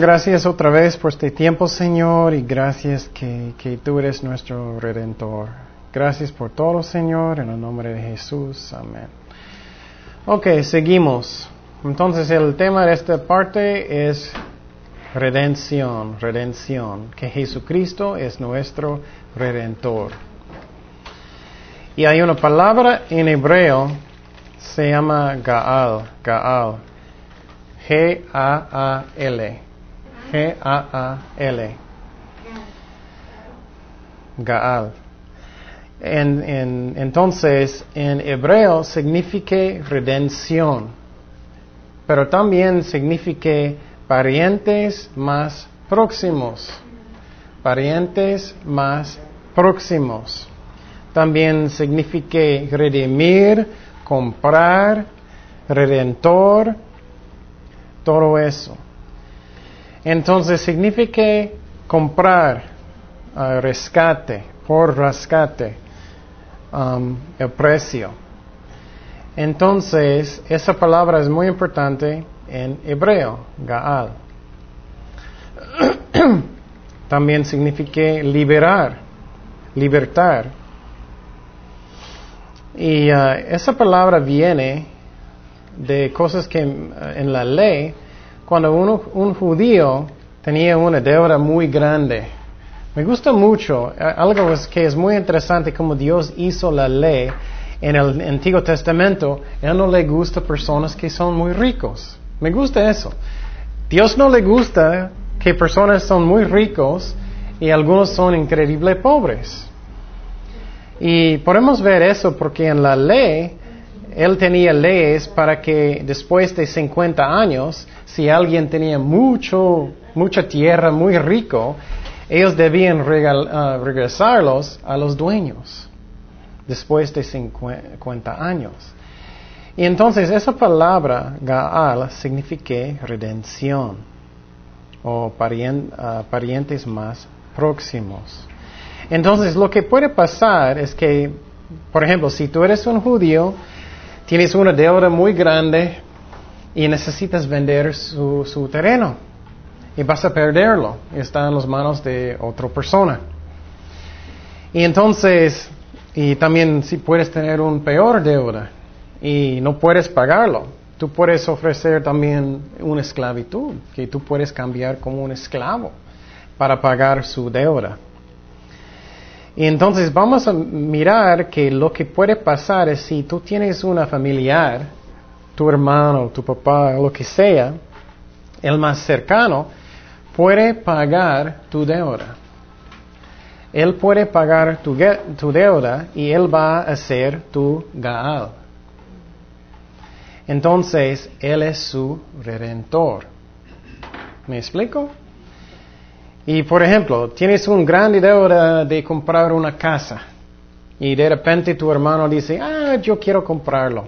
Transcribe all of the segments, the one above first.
Gracias otra vez por este tiempo, Señor, y gracias que, que tú eres nuestro redentor. Gracias por todo, Señor, en el nombre de Jesús. Amén. Ok, seguimos. Entonces el tema de esta parte es redención, redención, que Jesucristo es nuestro redentor. Y hay una palabra en hebreo, se llama Gaal, Gaal, G-A-A-L. G-A-A-L. Gaal. En, entonces, en hebreo significa redención, pero también significa parientes más próximos. Parientes más próximos. También significa redimir, comprar, redentor, todo eso. Entonces significa comprar, uh, rescate, por rescate, um, el precio. Entonces, esa palabra es muy importante en hebreo, Gaal. También significa liberar, libertar. Y uh, esa palabra viene de cosas que en la ley cuando un judío tenía una deuda muy grande. Me gusta mucho, eh, algo que es muy interesante como Dios hizo la ley en el Antiguo Testamento. Él no le gusta personas que son muy ricos. Me gusta eso. Dios no le gusta que personas son muy ricos y algunos son increíble pobres. Y podemos ver eso porque en la ley él tenía leyes para que después de 50 años, si alguien tenía mucho, mucha tierra, muy rico, ellos debían uh, regresarlos a los dueños después de 50 años. Y entonces esa palabra Gaal significa redención o uh, parientes más próximos. Entonces lo que puede pasar es que, por ejemplo, si tú eres un judío, Tienes una deuda muy grande y necesitas vender su, terreno y vas a perderlo. Está en las manos de otra persona. Y entonces, y también si puedes tener un peor deuda y no puedes pagarlo, tú puedes ofrecer también una esclavitud, que tú puedes cambiar como un esclavo para pagar su deuda. Y entonces vamos a mirar que lo que puede pasar es si tú tienes una familiar, tu hermano, tu papá, lo que sea, el más cercano, puede pagar tu deuda. Él puede pagar tu, tu deuda y él va a ser tu Gaal. Entonces, él es su redentor. ¿Me explico? Y por ejemplo, tienes un gran deuda de comprar una casa y de repente tu hermano dice, ah, yo quiero comprarlo.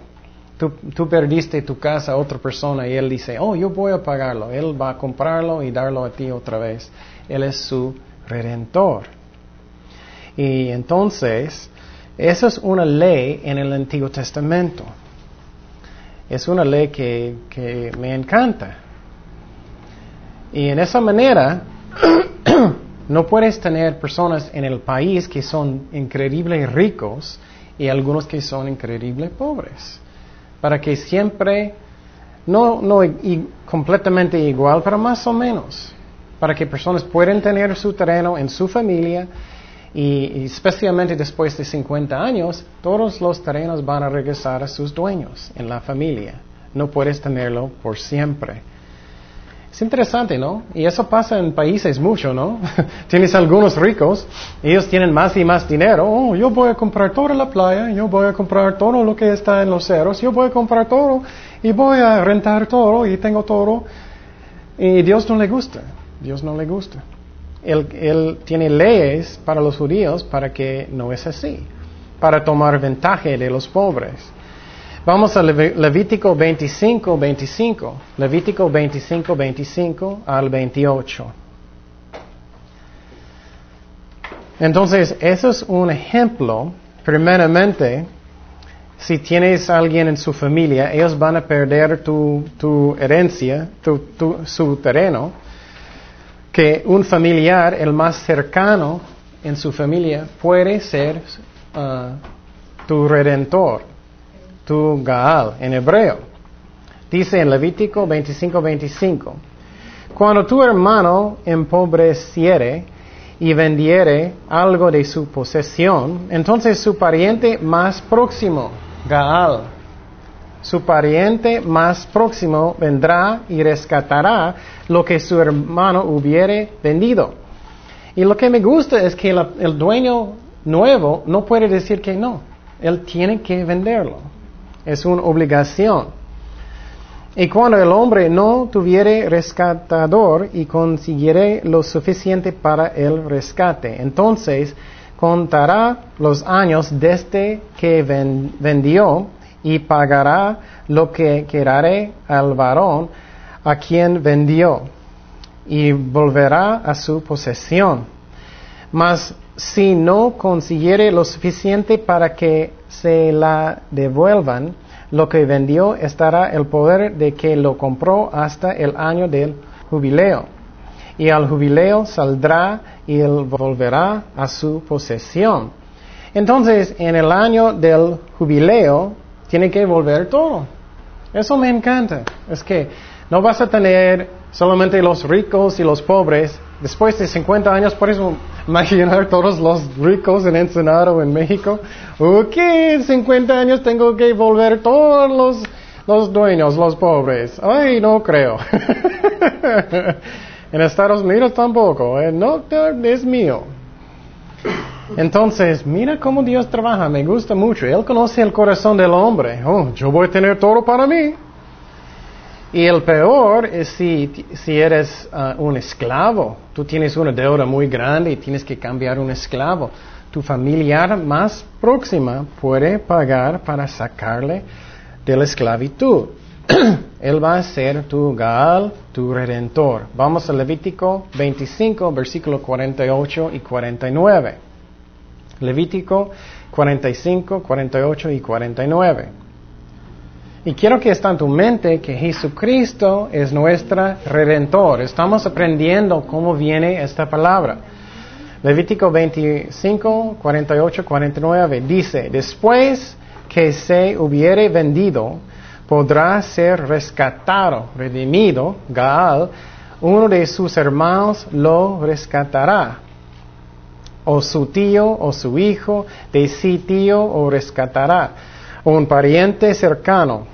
Tú, tú, perdiste tu casa a otra persona y él dice, oh, yo voy a pagarlo. Él va a comprarlo y darlo a ti otra vez. Él es su redentor. Y entonces, esa es una ley en el Antiguo Testamento. Es una ley que, que me encanta. Y en esa manera, no puedes tener personas en el país que son increíbles ricos y algunos que son increíbles pobres. Para que siempre, no, no completamente igual, pero más o menos. Para que personas puedan tener su terreno en su familia y, especialmente después de 50 años, todos los terrenos van a regresar a sus dueños en la familia. No puedes tenerlo por siempre. Es interesante, ¿no? Y eso pasa en países mucho, ¿no? Tienes algunos ricos, ellos tienen más y más dinero. Oh, yo voy a comprar toda la playa, yo voy a comprar todo lo que está en los ceros, yo voy a comprar todo y voy a rentar todo y tengo todo. Y Dios no le gusta, Dios no le gusta. Él, él tiene leyes para los judíos para que no es así, para tomar ventaja de los pobres. Vamos a Levítico 25, 25. Levítico 25, 25 al 28. Entonces, eso es un ejemplo. Primeramente, si tienes alguien en su familia, ellos van a perder tu, herencia, tu, su terreno. que un familiar, el más cercano en su familia, puede ser uh, tu redentor, tu Gaal en hebreo. Dice en Levítico 25:25, cuando tu hermano empobreciere y vendiere algo de su posesión, entonces su pariente más próximo, Gaal, su pariente más próximo vendrá y rescatará lo que su hermano hubiere vendido. Y lo que me gusta es que el dueño nuevo no puede decir que no. Él tiene que venderlo. Es una obligación. Y cuando el hombre no tuviere rescatador y consiguiere lo suficiente para el rescate, entonces contará los años desde que vendió y pagará lo que querare al varón a quien vendió y volverá a su posesión. Mas si no consiguiere lo suficiente para que se la devuelvan, lo que vendió estará el poder de que lo compró hasta el año del jubileo. Y al jubileo saldrá y él volverá a su posesión. Entonces, en el año del jubileo, tiene que volver todo. Eso me encanta. Es que no vas a tener solamente los ricos y los pobres. Después de 50 años, por eso imaginar todos los ricos en Ensenado, en México. Ok, en 50 años tengo que volver todos los, los dueños, los pobres. Ay, no creo. en Estados Unidos tampoco. Eh, no, es mío. Entonces, mira cómo Dios trabaja, me gusta mucho. Él conoce el corazón del hombre. Oh, yo voy a tener todo para mí. Y el peor es si, si eres uh, un esclavo. Tú tienes una deuda muy grande y tienes que cambiar un esclavo. Tu familiar más próxima puede pagar para sacarle de la esclavitud. Él va a ser tu Gaal, tu redentor. Vamos a Levítico 25, versículo 48 y 49. Levítico 45, 48 y 49. Y quiero que esté en tu mente que Jesucristo es nuestro redentor. Estamos aprendiendo cómo viene esta palabra. Levítico 25, 48, 49 dice, después que se hubiere vendido, podrá ser rescatado, redimido, Gaal, uno de sus hermanos lo rescatará o su tío o su hijo de sí tío o rescatará, un pariente cercano,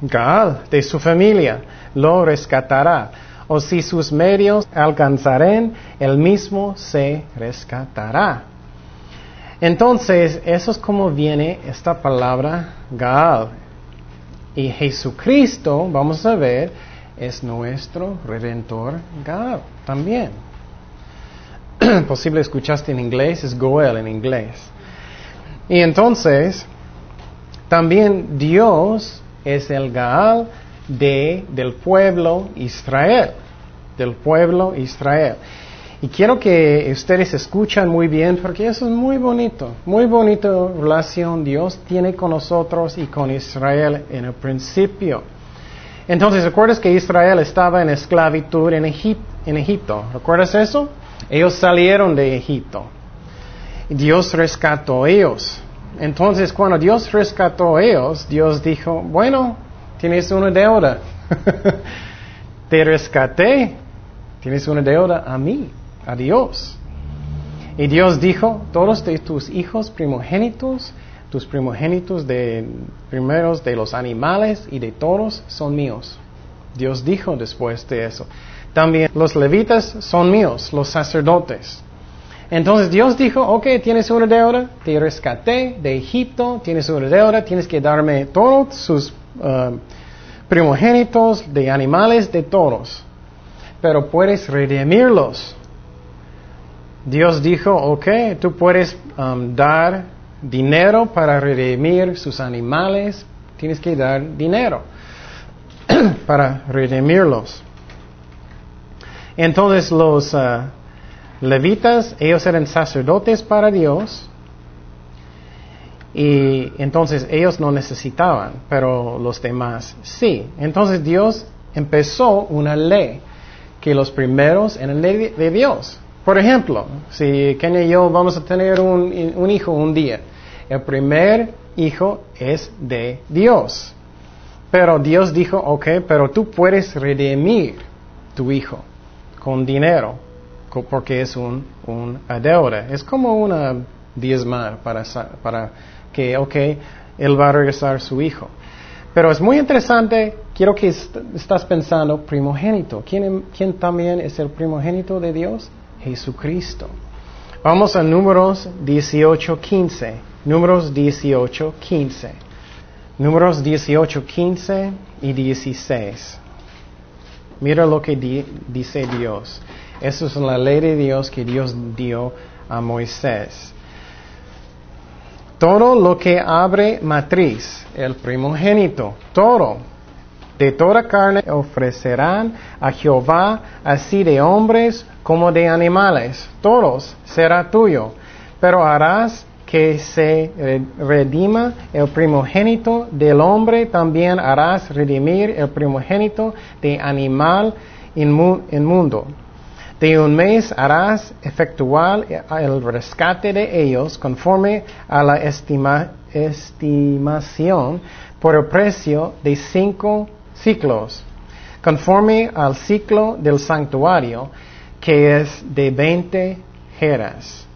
Gaal, de su familia, lo rescatará, o si sus medios alcanzaren, el mismo se rescatará. Entonces, eso es como viene esta palabra Gaal. Y Jesucristo, vamos a ver, es nuestro redentor Gaal también. posible escuchaste en inglés, es Goel en inglés. Y entonces, también Dios es el Gaal de, del pueblo Israel, del pueblo Israel. Y quiero que ustedes escuchen muy bien porque eso es muy bonito, muy bonita relación Dios tiene con nosotros y con Israel en el principio. Entonces, ¿recuerdas que Israel estaba en esclavitud en, en Egipto? ¿Recuerdas eso? Ellos salieron de Egipto. Dios rescató a ellos. Entonces, cuando Dios rescató a ellos, Dios dijo, bueno, tienes una deuda. Te rescaté. Tienes una deuda a mí, a Dios. Y Dios dijo, todos de tus hijos primogénitos, tus primogénitos de primeros de los animales y de todos son míos. Dios dijo después de eso. También los levitas son míos, los sacerdotes. Entonces Dios dijo, ok, tienes una deuda, te rescaté de Egipto, tienes una deuda, tienes que darme todos sus uh, primogénitos de animales, de todos. Pero puedes redimirlos. Dios dijo, ok, tú puedes um, dar dinero para redimir sus animales, tienes que dar dinero para redimirlos. Entonces los uh, levitas, ellos eran sacerdotes para Dios y entonces ellos no necesitaban, pero los demás sí. Entonces Dios empezó una ley que los primeros en el ley de Dios. Por ejemplo, si Kenia y yo vamos a tener un, un hijo un día, el primer hijo es de Dios. Pero Dios dijo, ok, pero tú puedes redimir tu hijo con dinero, porque es un, un deuda. Es como una diezma para, que, ok, él va a regresar su hijo. Pero es muy interesante, quiero que estás pensando primogénito. ¿Quién, ¿Quién también es el primogénito de Dios? Jesucristo. Vamos a números 18, 15. Números 18, 15. Números 18, 15 y 16. Mira lo que dice Dios. Eso es la ley de Dios que Dios dio a Moisés. Todo lo que abre matriz, el primogénito, todo, de toda carne ofrecerán a Jehová, así de hombres como de animales, todos será tuyo, pero harás que se redima el primogénito del hombre, también harás redimir el primogénito de animal inmundo. De un mes harás efectual el rescate de ellos conforme a la estimación por el precio de cinco ciclos, conforme al ciclo del santuario, que es de veinte jeras.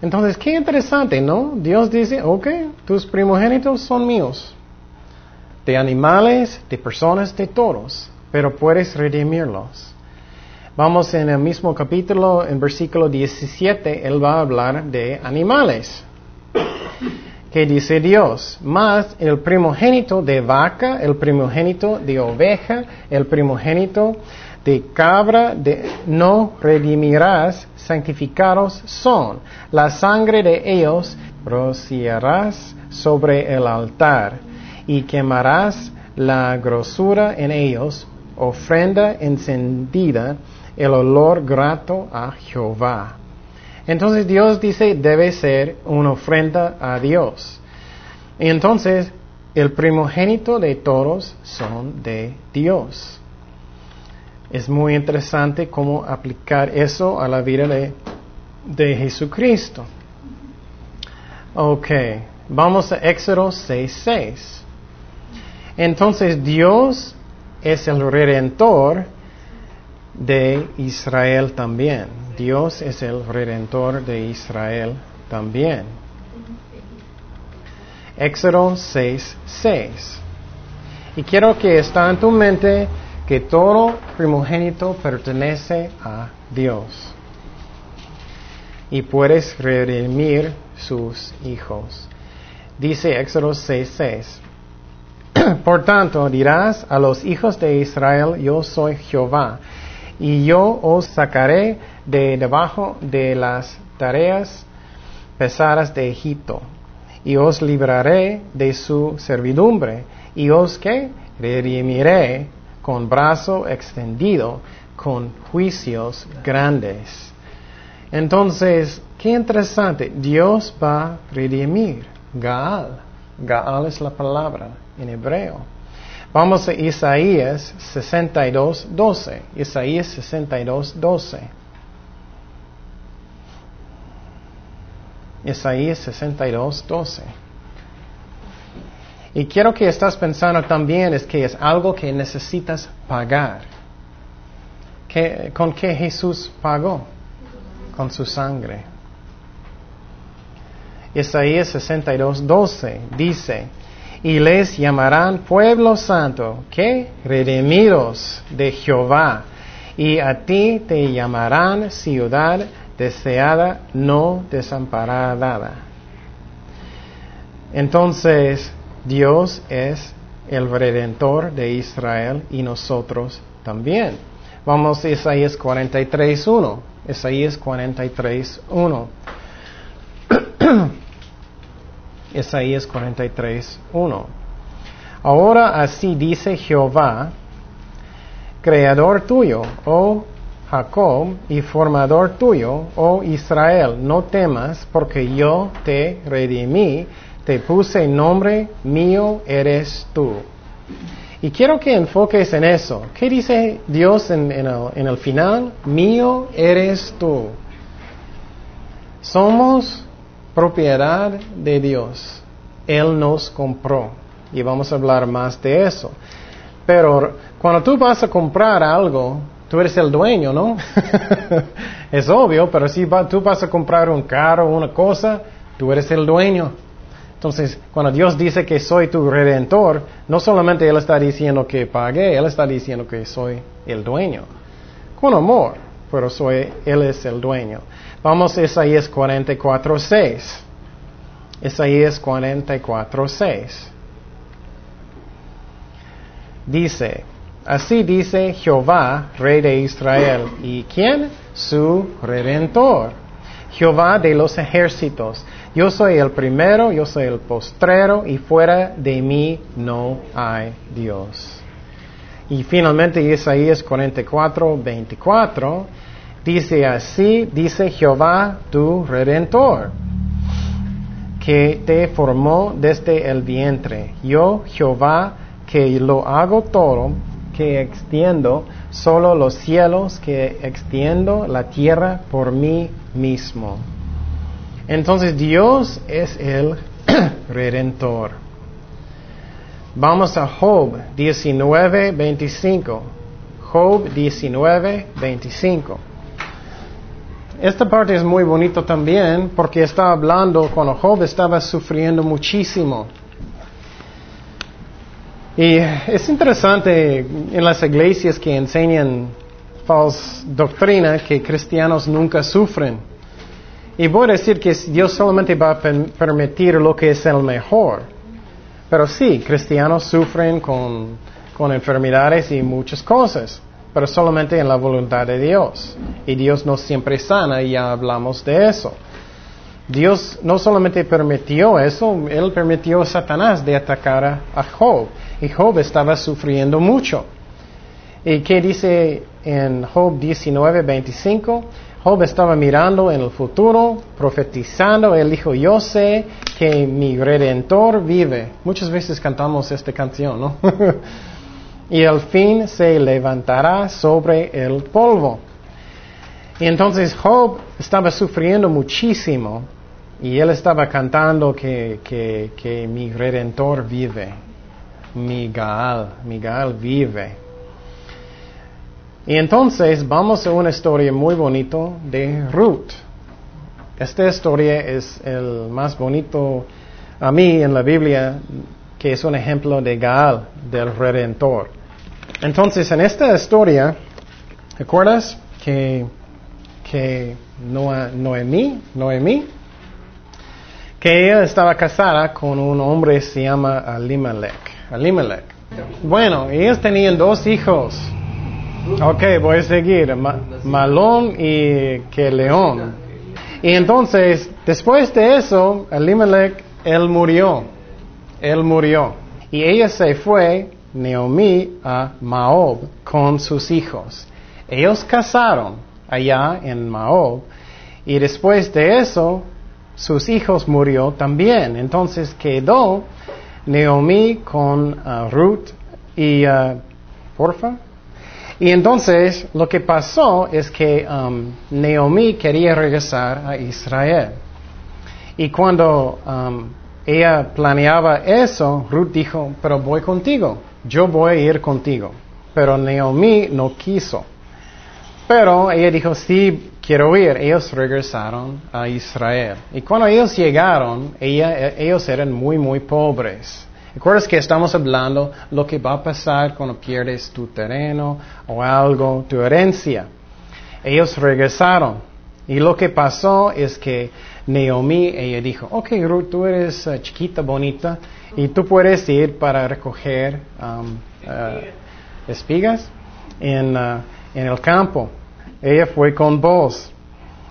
Entonces, qué interesante, ¿no? Dios dice, ok, tus primogénitos son míos, de animales, de personas, de todos, pero puedes redimirlos. Vamos en el mismo capítulo, en versículo 17, Él va a hablar de animales. ¿Qué dice Dios? Más el primogénito de vaca, el primogénito de oveja, el primogénito de cabra de, no redimirás, santificados son. La sangre de ellos rociarás sobre el altar y quemarás la grosura en ellos, ofrenda encendida, el olor grato a Jehová. Entonces Dios dice debe ser una ofrenda a Dios. Y entonces el primogénito de todos son de Dios. Es muy interesante cómo aplicar eso a la vida de, de Jesucristo. Ok, vamos a Éxodo 6.6. Entonces Dios es el redentor de Israel también. Dios es el redentor de Israel también. Éxodo 6.6. Y quiero que está en tu mente que todo primogénito pertenece a Dios y puedes redimir sus hijos. Dice Éxodo 6:6. Por tanto, dirás a los hijos de Israel, yo soy Jehová, y yo os sacaré de debajo de las tareas pesadas de Egipto, y os libraré de su servidumbre, y os que redimiré con brazo extendido, con juicios grandes. Entonces, qué interesante, Dios va a redimir. Gaal. Gaal es la palabra en hebreo. Vamos a Isaías 62, 12. Isaías 62, 12. Isaías 62, 12. Y quiero que estás pensando también es que es algo que necesitas pagar. ¿Con qué Jesús pagó? Con su sangre. Isaías 62, 12 dice, y les llamarán pueblo santo, que redimidos de Jehová, y a ti te llamarán ciudad deseada, no desamparada. Entonces, Dios es el redentor de Israel y nosotros también. Vamos a Isaías 43.1. Isaías 43.1. Isaías 43.1. Ahora así dice Jehová, creador tuyo, oh Jacob, y formador tuyo, oh Israel, no temas, porque yo te redimí te puse nombre mío eres tú. Y quiero que enfoques en eso. ¿Qué dice Dios en, el, en el final? Mío eres tú. Somos propiedad de Dios. Él nos compró. Y vamos a hablar más de eso. Pero cuando tú vas a comprar algo, tú eres el dueño, ¿no? es obvio, pero si tú vas a comprar un carro o una cosa, tú eres el dueño. Entonces, cuando Dios dice que soy tu redentor, no solamente Él está diciendo que pagué, Él está diciendo que soy el dueño. Con amor, pero soy, Él es el dueño. Vamos a Isaías 44, 6. Isaías 44, 6. Dice, así dice Jehová, rey de Israel. ¿Y quién? Su redentor. Jehová de los ejércitos. Yo soy el primero, yo soy el postrero y fuera de mí no hay Dios. Y finalmente Isaías 44, 24 dice así, dice Jehová tu redentor, que te formó desde el vientre. Yo Jehová que lo hago todo, que extiendo solo los cielos, que extiendo la tierra por mí mismo. Entonces Dios es el redentor. Vamos a Job 19, 25. Job 19, 25. Esta parte es muy bonito también porque está hablando cuando Job estaba sufriendo muchísimo. Y es interesante en las iglesias que enseñan falsa doctrina que cristianos nunca sufren. Y voy a decir que Dios solamente va a permitir lo que es el mejor. Pero sí, cristianos sufren con, con enfermedades y muchas cosas, pero solamente en la voluntad de Dios. Y Dios no siempre sana y ya hablamos de eso. Dios no solamente permitió eso, Él permitió a Satanás de atacar a Job. Y Job estaba sufriendo mucho. ¿Y qué dice en Job 19, 25? Job estaba mirando en el futuro, profetizando. Él dijo, yo sé que mi redentor vive. Muchas veces cantamos esta canción, ¿no? y al fin se levantará sobre el polvo. Y entonces Job estaba sufriendo muchísimo y él estaba cantando que, que, mi redentor vive, mi Gaal, mi Gaal vive. Y entonces vamos a una historia muy bonita de Ruth. Esta historia es el más bonito a mí en la Biblia, que es un ejemplo de Gaal, del Redentor. Entonces, en esta historia, ¿recuerdas que, que Noemí, Noemí que ella estaba casada con un hombre que se llama Alimelech. Alimelech. Bueno, ellos tenían dos hijos. Ok, voy a seguir. Malón y que León. Y entonces, después de eso, Alimelech, él murió. Él murió. Y ella se fue, Naomi, a Maob con sus hijos. Ellos casaron allá en Maob. Y después de eso, sus hijos murió también. Entonces quedó Naomi con uh, Ruth y uh, Porfa. Y entonces lo que pasó es que um, quería regresar a Israel. Y cuando um, ella planeaba eso, Ruth dijo, pero voy contigo, yo voy a ir contigo. Pero Naomi no quiso. Pero ella dijo, sí, quiero ir. Ellos regresaron a Israel. Y cuando ellos llegaron, ellos eran muy, muy pobres. ¿Recuerdas que estamos hablando lo que va a pasar cuando pierdes tu terreno o algo, tu herencia? Ellos regresaron. Y lo que pasó es que Naomi, ella dijo, ok Ruth, tú eres uh, chiquita, bonita, y tú puedes ir para recoger um, uh, espigas en, uh, en el campo. Ella fue con vos.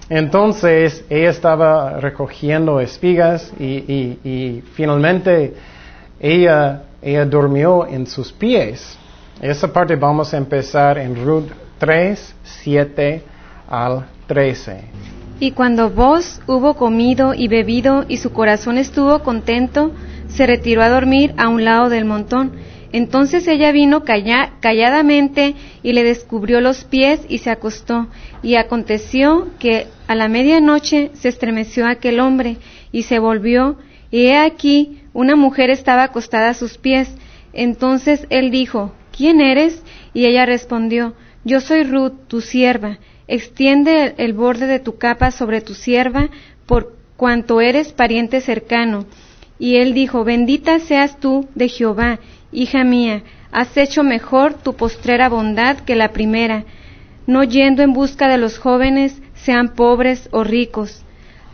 Entonces ella estaba recogiendo espigas y, finalmente ella, ella durmió en sus pies. Esa parte vamos a empezar en Ruth 3, 7 al 13. Y cuando vos hubo comido y bebido y su corazón estuvo contento, se retiró a dormir a un lado del montón Entonces ella vino calla- calladamente y le descubrió los pies y se acostó. Y aconteció que a la medianoche se estremeció aquel hombre y se volvió, y he aquí una mujer estaba acostada a sus pies. Entonces él dijo, ¿quién eres? Y ella respondió, Yo soy Ruth, tu sierva. Extiende el, el borde de tu capa sobre tu sierva, por cuanto eres pariente cercano. Y él dijo, Bendita seas tú de Jehová, hija mía, has hecho mejor tu postrera bondad que la primera, no yendo en busca de los jóvenes, sean pobres o ricos.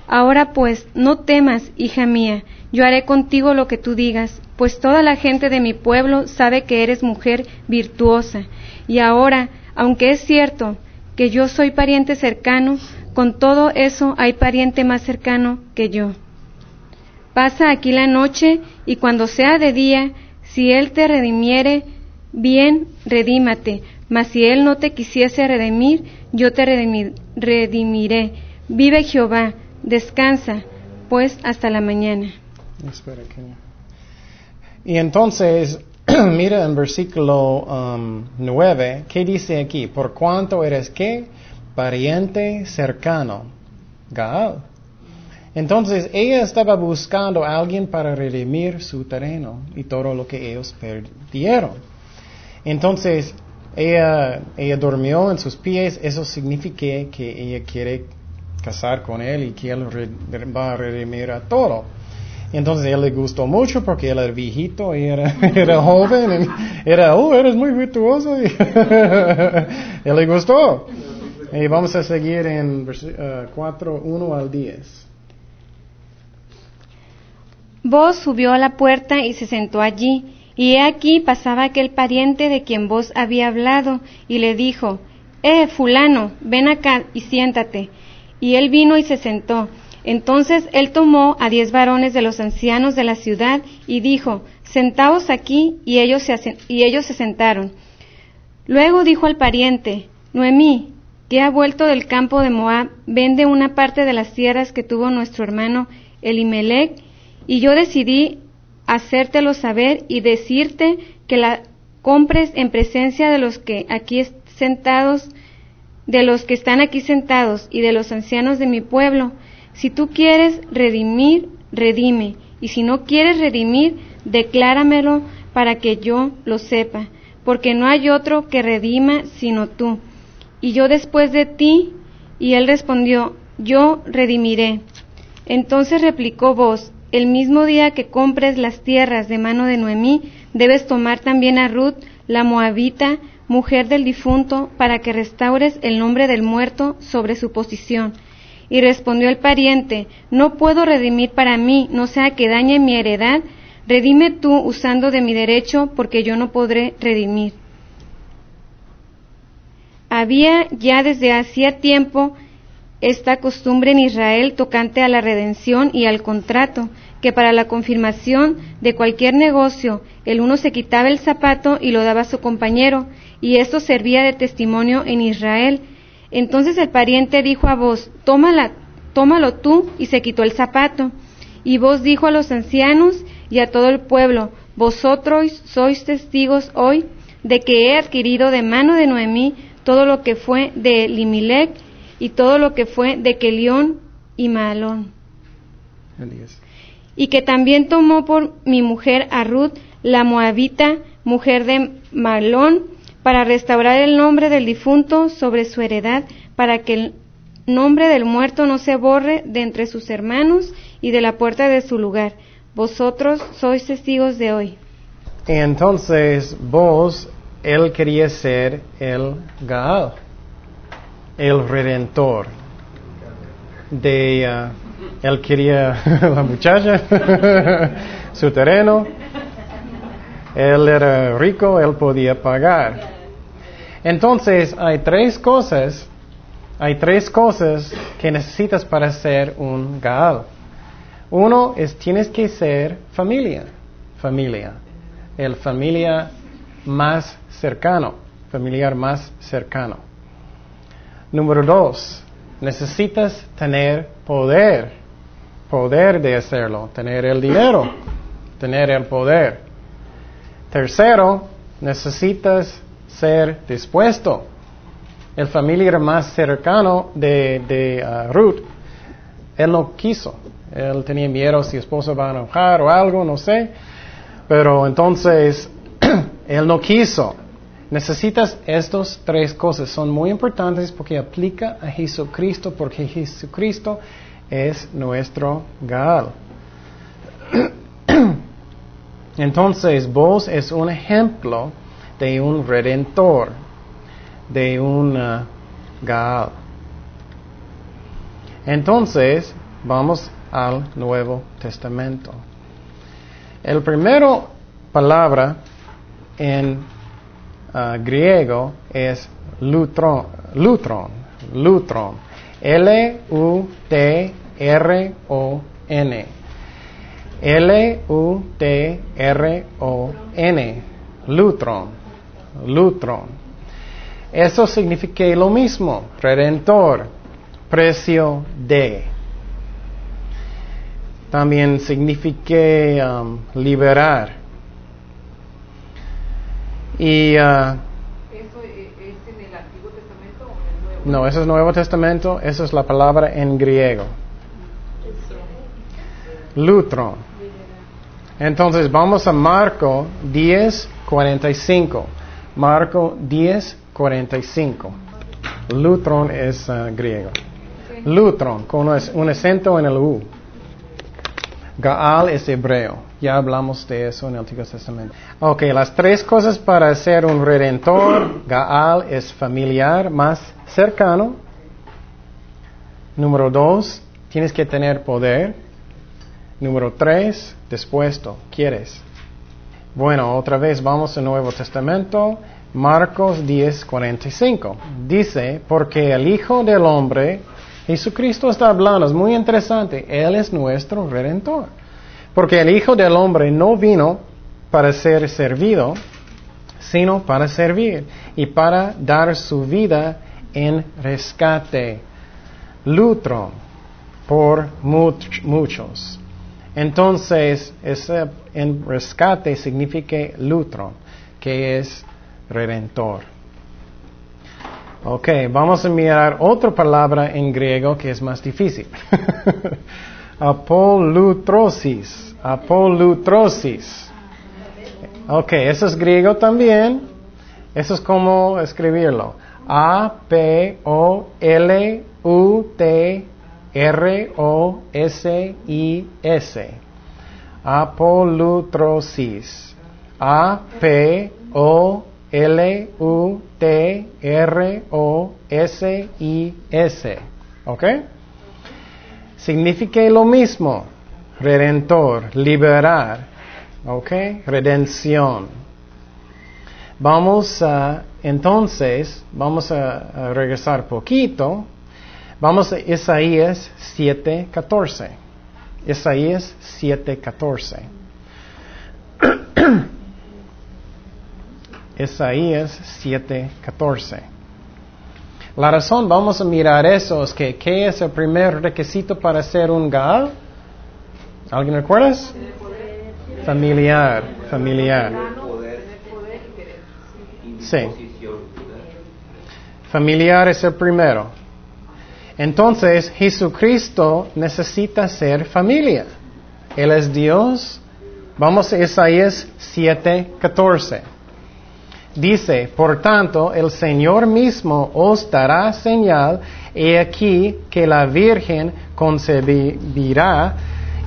Ahora pues, no temas, hija mía, yo haré contigo lo que tú digas, pues toda la gente de mi pueblo sabe que eres mujer virtuosa. Y ahora, aunque es cierto que yo soy pariente cercano, con todo eso hay pariente más cercano que yo. Pasa aquí la noche, y cuando sea de día, si él te redimiere, bien, redímate, mas si él no te quisiese redimir, yo te redimi- redimiré. Vive Jehová, descansa, pues hasta la mañana. Espera que- Y entonces, mira en versículo um, 9, ¿qué dice aquí? Por cuanto eres qué? Pariente cercano. Gaal. Entonces ella estaba buscando a alguien para redimir su terreno y todo lo que ellos perdieron. Entonces ella, ella durmió en sus pies, eso significa que ella quiere casar con él y que él va a redimir a todo. Entonces él le gustó mucho porque él era viejito y era, era joven, y era, oh, eres muy virtuoso. Y él le gustó. Y vamos a seguir en eh, 4, 1 al 10. Vos subió a la puerta y se sentó allí, y he aquí pasaba aquel pariente de quien vos había hablado, y le dijo, Eh, fulano, ven acá y siéntate. Y él vino y se sentó. Entonces él tomó a diez varones de los ancianos de la ciudad y dijo, Sentaos aquí, y ellos se, y ellos se sentaron. Luego dijo al pariente, Noemí, que ha vuelto del campo de Moab, vende una parte de las tierras que tuvo nuestro hermano Elimelech, y yo decidí hacértelo saber y decirte que la compres en presencia de los que aquí sentados, de los que están aquí sentados y de los ancianos de mi pueblo. Si tú quieres redimir, redime, y si no quieres redimir, decláramelo para que yo lo sepa, porque no hay otro que redima sino tú. Y yo después de ti, y él respondió, yo redimiré. Entonces replicó vos, el mismo día que compres las tierras de mano de Noemí, debes tomar también a Ruth, la moabita, mujer del difunto, para que restaures el nombre del muerto sobre su posición. Y respondió el pariente, no puedo redimir para mí, no sea que dañe mi heredad, redime tú usando de mi derecho, porque yo no podré redimir. Había ya desde hacía tiempo esta costumbre en Israel tocante a la redención y al contrato, que para la confirmación de cualquier negocio el uno se quitaba el zapato y lo daba a su compañero, y esto servía de testimonio en Israel. Entonces el pariente dijo a vos, tómala, tómalo tú, y se quitó el zapato. Y vos dijo a los ancianos y a todo el pueblo, vosotros sois testigos hoy de que he adquirido de mano de Noemí todo lo que fue de Limilec y todo lo que fue de Kelión y Maalón. El 10. Y que también tomó por mi mujer a Ruth, la moabita, mujer de Malón, para restaurar el nombre del difunto sobre su heredad, para que el nombre del muerto no se borre de entre sus hermanos y de la puerta de su lugar. Vosotros sois testigos de hoy. Entonces vos, él quería ser el Gaal, el redentor. De, ah, él quería la muchacha, su terreno. Él era rico, él podía pagar. Entonces hay tres cosas, hay tres cosas que necesitas para ser un Gaal. Uno es tienes que ser familia, familia el familia más cercano, familiar más cercano. Número dos, necesitas tener poder, poder de hacerlo, tener el dinero, tener el poder. Tercero, necesitas ser dispuesto. El familiar más cercano de, de uh, Ruth, él no quiso. Él tenía miedo si esposa va a enojar o algo, no sé. Pero entonces, él no quiso. Necesitas estas tres cosas. Son muy importantes porque aplica a Jesucristo, porque Jesucristo es nuestro Gaal. Entonces, vos es un ejemplo de un redentor, de un uh, Gaal. Entonces, vamos al Nuevo Testamento. El primero palabra en uh, griego es lutron, lutron, lutron, L-U-T-R-O-N. L-U-T-R-O-N. Lutron. Lutron. Eso significa lo mismo. Redentor. Precio de. También significa um, liberar. Y. Uh, ¿Eso es en el Antiguo Testamento o en el Nuevo? no, eso es Nuevo Testamento. Esa es la palabra en griego. Lutron. Entonces vamos a Marco 10, 45. Marco 10, 45. Lutron es uh, griego. Lutron, con un acento en el U. Gaal es hebreo. Ya hablamos de eso en el Antiguo Testamento. Ok, las tres cosas para ser un redentor. Gaal es familiar, más cercano. Número dos, tienes que tener poder. Número tres, dispuesto, quieres. Bueno, otra vez vamos al Nuevo Testamento, Marcos 10, 45. Dice, porque el Hijo del Hombre, Jesucristo está hablando, es muy interesante, Él es nuestro redentor. Porque el Hijo del Hombre no vino para ser servido, sino para servir y para dar su vida en rescate, lutro por much- muchos. Entonces, ese en rescate significa lutro, que es redentor. Ok, vamos a mirar otra palabra en griego que es más difícil. Apolutrosis. Apolutrosis. Ok, eso es griego también. Eso es como escribirlo. A-P-O-L-U-T-R-O-S-I-S. Apolutrosis. A-P-O-L-U-T-R-O-S-I-S. ¿Ok? Significa lo mismo. Redentor, liberar. ¿Ok? Redención. Vamos a, entonces, vamos a, a regresar poquito. Vamos a Isaías 7:14. Isaías 7:14. Isaías 7:14. La razón, vamos a mirar eso, es que ¿qué es el primer requisito para ser un Gaal? ¿Alguien recuerdas? Familiar, familiar. Sí. Familiar es el primero. Entonces, Jesucristo necesita ser familia. Él es Dios. Vamos a Isaías 7:14. Dice, por tanto, el Señor mismo os dará señal, he aquí que la Virgen concebirá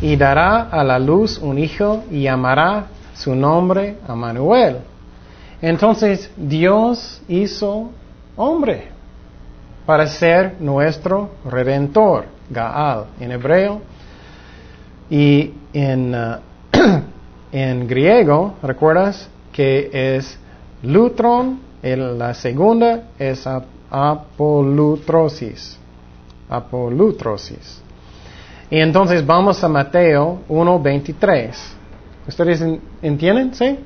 y dará a la luz un hijo y llamará su nombre Amanuel. Entonces, Dios hizo hombre para ser nuestro redentor, Gaal en hebreo. Y en, uh, en griego, ¿recuerdas? Que es lutron, el- la segunda es ap- apolutrosis. Apolutrosis. Y entonces vamos a Mateo 1.23. ¿Ustedes en- entienden? ¿Sí?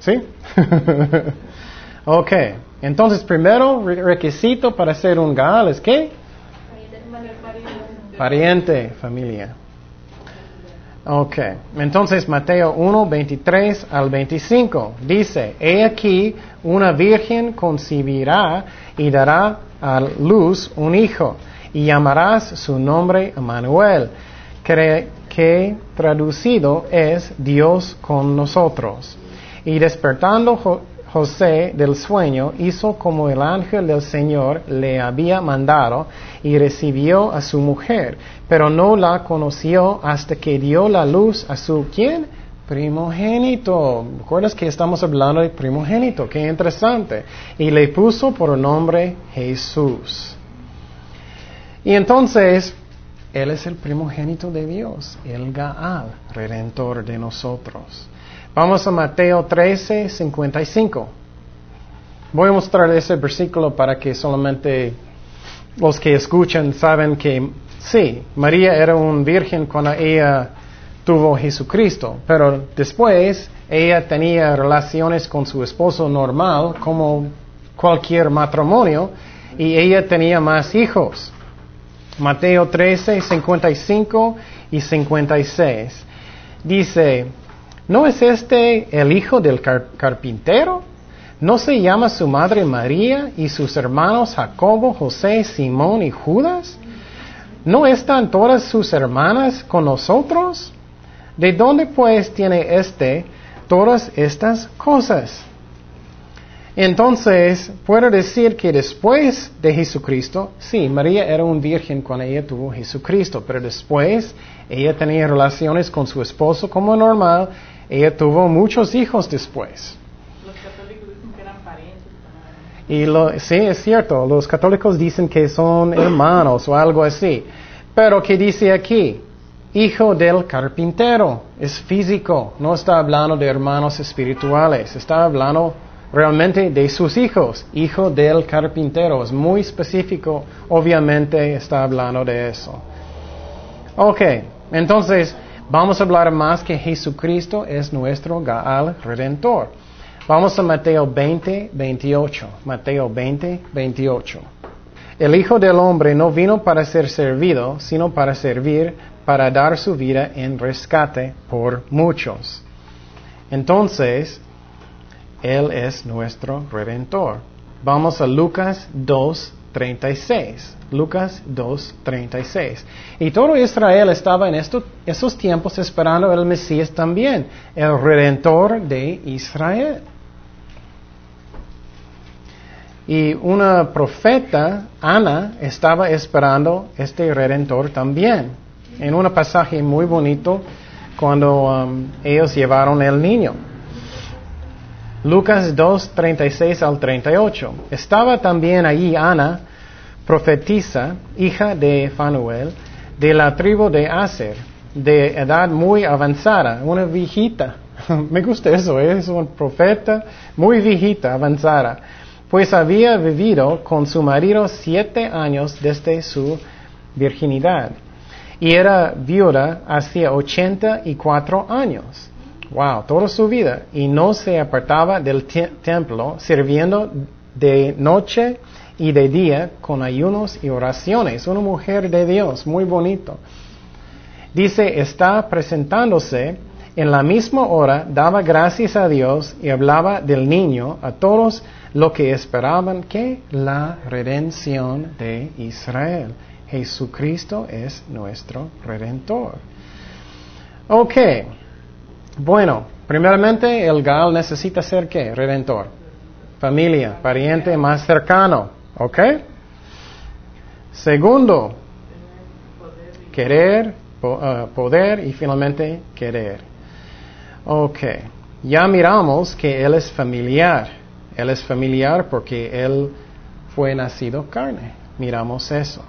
¿Sí? ok. Entonces, primero re- requisito para ser un gal es qué? Pariente, familia. Ok, entonces Mateo 1, 23 al 25 dice, He aquí, una virgen concebirá y dará a luz un hijo, y llamarás su nombre Emmanuel, que, que traducido es Dios con nosotros. Y despertando José del sueño, hizo como el ángel del Señor le había mandado y recibió a su mujer, pero no la conoció hasta que dio la luz a su ¿quién? Primogénito. ¿Recuerdas que estamos hablando de primogénito? Qué interesante. Y le puso por nombre Jesús. Y entonces, Él es el primogénito de Dios, el Gaal, redentor de nosotros. Vamos a Mateo 13, 55. Voy a mostrar ese versículo para que solamente los que escuchan saben que sí, María era una virgen cuando ella tuvo Jesucristo, pero después ella tenía relaciones con su esposo normal, como cualquier matrimonio, y ella tenía más hijos. Mateo 13, 55 y 56. Dice, ¿no es este el hijo del car- carpintero? ¿No se llama su madre María y sus hermanos Jacobo, José, Simón y Judas? ¿No están todas sus hermanas con nosotros? ¿De dónde pues tiene éste todas estas cosas? Entonces, puedo decir que después de Jesucristo, sí, María era una virgen cuando ella tuvo Jesucristo, pero después ella tenía relaciones con su esposo como normal, ella tuvo muchos hijos después. Los católicos dicen que eran parientes. también. Y lo, sí, es cierto, los católicos dicen que son hermanos o algo así. Pero ¿qué dice aquí? Hijo del carpintero, es físico, no está hablando de hermanos espirituales, está hablando realmente de sus hijos, hijo del carpintero, es muy específico, obviamente está hablando de eso. Ok, entonces vamos a hablar más que Jesucristo es nuestro Gaal Redentor. Vamos a Mateo 20, 28. Mateo 20, 28. El Hijo del Hombre no vino para ser servido, sino para servir, para dar su vida en rescate por muchos. Entonces, Él es nuestro Redentor. Vamos a Lucas 2, 36. Lucas 2, 36. Y todo Israel estaba en esto- esos tiempos esperando el Mesías también, el Redentor de Israel. Y una profeta, Ana, estaba esperando este redentor también. En un pasaje muy bonito cuando um, ellos llevaron el niño. Lucas 2, 36 al 38. Estaba también allí Ana, profetisa, hija de Fanuel, de la tribu de Aser, de edad muy avanzada, una viejita. Me gusta eso, ¿eh? es un profeta muy viejita, avanzada pues había vivido con su marido siete años desde su virginidad y era viuda hacía ochenta y cuatro años. Wow, toda su vida. Y no se apartaba del te- templo, sirviendo de noche y de día con ayunos y oraciones. Una mujer de Dios, muy bonito. Dice, está presentándose en la misma hora, daba gracias a Dios y hablaba del niño a todos lo que esperaban que la redención de Israel. Jesucristo es nuestro redentor. Ok, bueno, primeramente el Gal necesita ser qué? Redentor. Familia, pariente más cercano. ¿Ok? Segundo, querer, ah, poder y finalmente querer. Ok, ya miramos que Él es familiar. Él es familiar porque Él fue nacido carne. Miramos eso.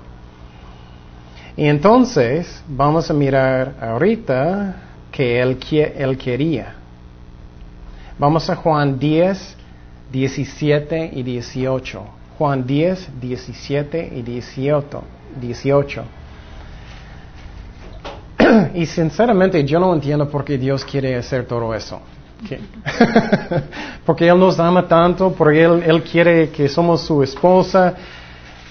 Y entonces vamos a mirar ahorita que Él, él quería. Vamos a Juan 10, 17 y 18. Juan 10, 17 y 18. 18. y sinceramente yo no entiendo por qué Dios quiere hacer todo eso. Porque Él nos ama tanto, porque él, él quiere que somos su esposa,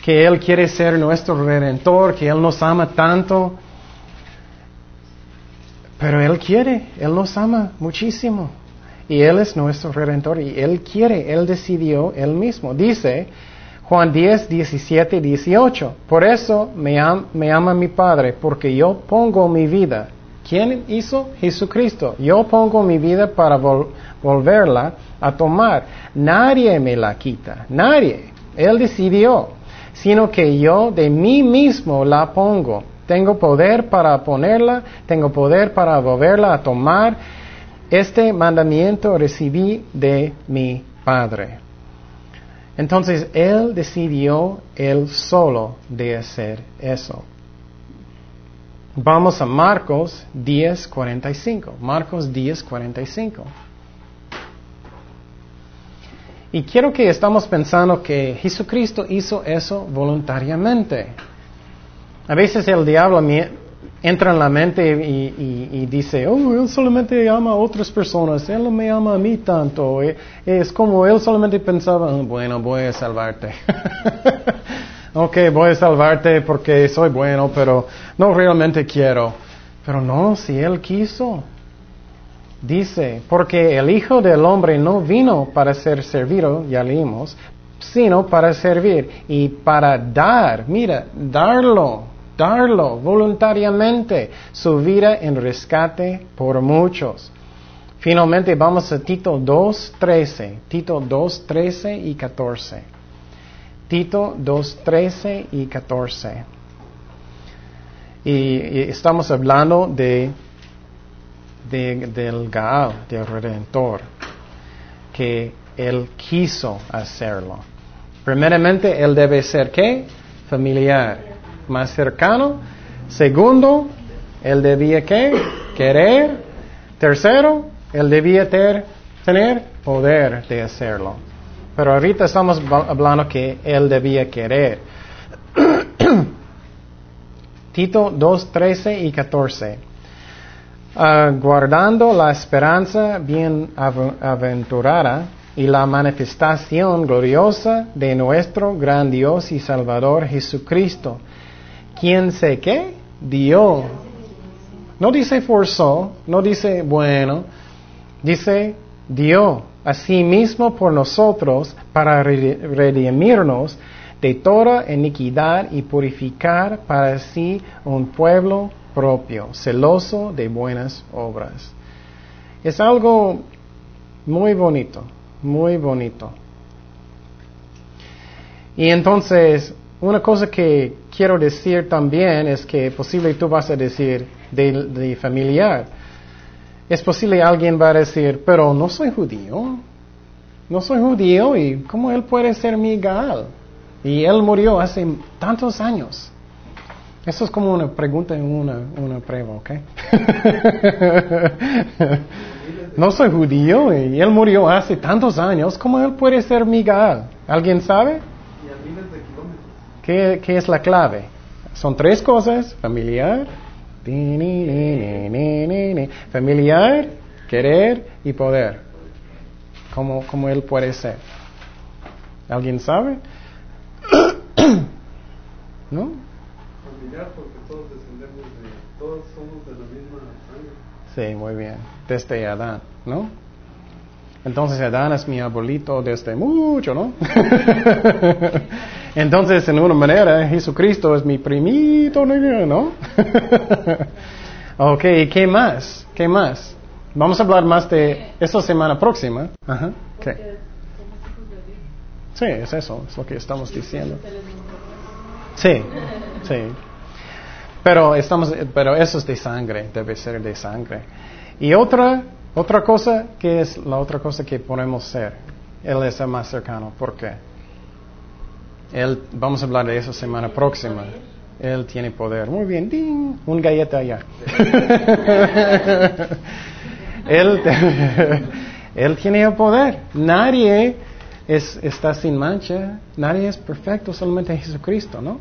que Él quiere ser nuestro redentor, que Él nos ama tanto. Pero Él quiere, Él nos ama muchísimo. Y Él es nuestro redentor y Él quiere, Él decidió Él mismo. Dice Juan 10, 17, 18, por eso me, me ama mi Padre, porque yo pongo mi vida. ¿Quién hizo? Jesucristo. Yo pongo mi vida para volverla a tomar. Nadie me la quita, nadie. Él decidió, sino que yo de mí mismo la pongo. Tengo poder para ponerla, tengo poder para volverla a tomar. Este mandamiento recibí de mi Padre. Entonces Él decidió Él solo de hacer eso. Vamos a Marcos 10:45. Marcos 10:45. Y quiero que estamos pensando que Jesucristo hizo eso voluntariamente. A veces el diablo entra en la mente y, dice, oh, él solamente ama a otras personas, él no me ama a mí tanto. Eh, es como él solamente pensaba, ah, bueno, voy a salvarte. ok, voy a salvarte porque soy bueno, pero no realmente quiero. Pero no, si él quiso. Dice, porque el Hijo del Hombre no vino para ser servido, ya leímos, sino para servir y para dar, mira, darlo, darlo voluntariamente, su vida en rescate por muchos. Finalmente vamos a Tito 2, 13, Tito 2, 13 y 14. Tito 2, 13 y 14. Y, estamos hablando de, del Gaal, del Redentor, que Él quiso hacerlo. Primeramente, Él debe ser qué? Familiar, más cercano. Segundo, Él debía qué? Querer. Tercero, Él debía ter, tener poder de hacerlo. Pero ahorita estamos hablando que Él debía querer. Tito 2, 13 y 14. Ah, guardando la esperanza bien aventurada y la manifestación gloriosa de nuestro gran Dios y Salvador Jesucristo, quien se qué? Dio. No dice forzó, no dice bueno, dice dio a sí mismo por nosotros para redimirnos de toda iniquidad y purificar para sí un pueblo propio, celoso de buenas obras. Es algo muy bonito, muy bonito. Y entonces, una cosa que quiero decir también es que posible tú vas a decir de, familiar. Es posible alguien va a decir, pero no soy judío. No soy judío y ¿cómo él puede ser mi gal? Y él murió hace tantos años. Eso es como una pregunta en una, una prueba, ¿ok? no soy judío y él murió hace tantos años. ¿Cómo él puede ser Miguel? ¿Alguien sabe? ¿Qué, ¿Qué es la clave? Son tres cosas. Familiar, familiar, querer y poder. ¿Cómo, cómo él puede ser? ¿Alguien sabe? ¿No? Familiar porque todos descendemos de, todos somos de la misma sangre. Sí, muy bien. Desde Adán, ¿no? Entonces Adán es mi abuelito desde mucho, ¿no? Entonces, en una manera, Jesucristo es mi primito, ¿no? ok, ¿y qué más? ¿Qué más? Vamos a hablar más de esta semana próxima. Ajá. ¿Qué? Sí, es eso, es lo que estamos diciendo. Sí, sí. Pero, estamos, pero eso es de sangre, debe ser de sangre. Y otra, otra cosa, que es la otra cosa que podemos ser? Él es el más cercano. ¿Por qué? Él, vamos a hablar de eso semana próxima. Él tiene poder. Muy bien, ¡ding! Un galleta allá. él, él tiene el poder. Nadie es, está sin mancha, nadie es perfecto, solamente Jesucristo, ¿no?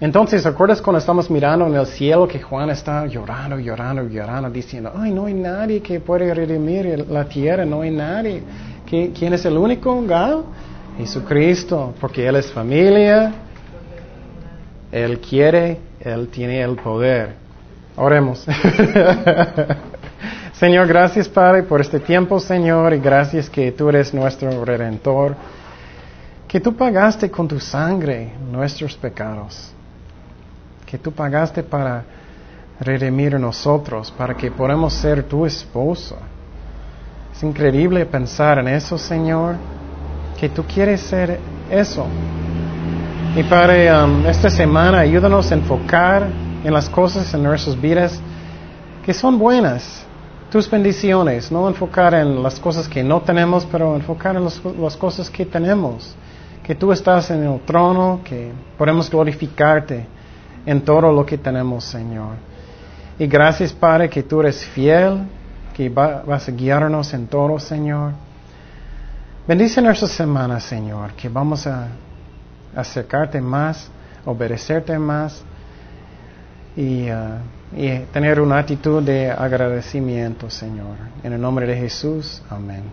Entonces, ¿recuerdas cuando estamos mirando en el cielo que Juan está llorando, llorando, llorando, diciendo, ay, no hay nadie que puede redimir la tierra, no hay nadie. ¿Quién es el único? ¿Gal? Jesucristo, porque Él es familia, Él quiere, Él tiene el poder. Oremos. Señor, gracias Padre por este tiempo, Señor, y gracias que tú eres nuestro redentor, que tú pagaste con tu sangre nuestros pecados, que tú pagaste para redimir nosotros, para que podamos ser tu esposo. Es increíble pensar en eso, Señor, que tú quieres ser eso. Y Padre, um, esta semana ayúdanos a enfocar en las cosas en nuestras vidas que son buenas, tus bendiciones, no enfocar en las cosas que no tenemos, pero enfocar en las, las cosas que tenemos, que tú estás en el trono, que podemos glorificarte en todo lo que tenemos, Señor. Y gracias, Padre, que tú eres fiel, que va- vas a guiarnos en todo, Señor. Bendice nuestra semana, Señor, que vamos a acercarte más, obedecerte más y, ah, y tener una actitud de agradecimiento, Señor. En el nombre de Jesús, amén.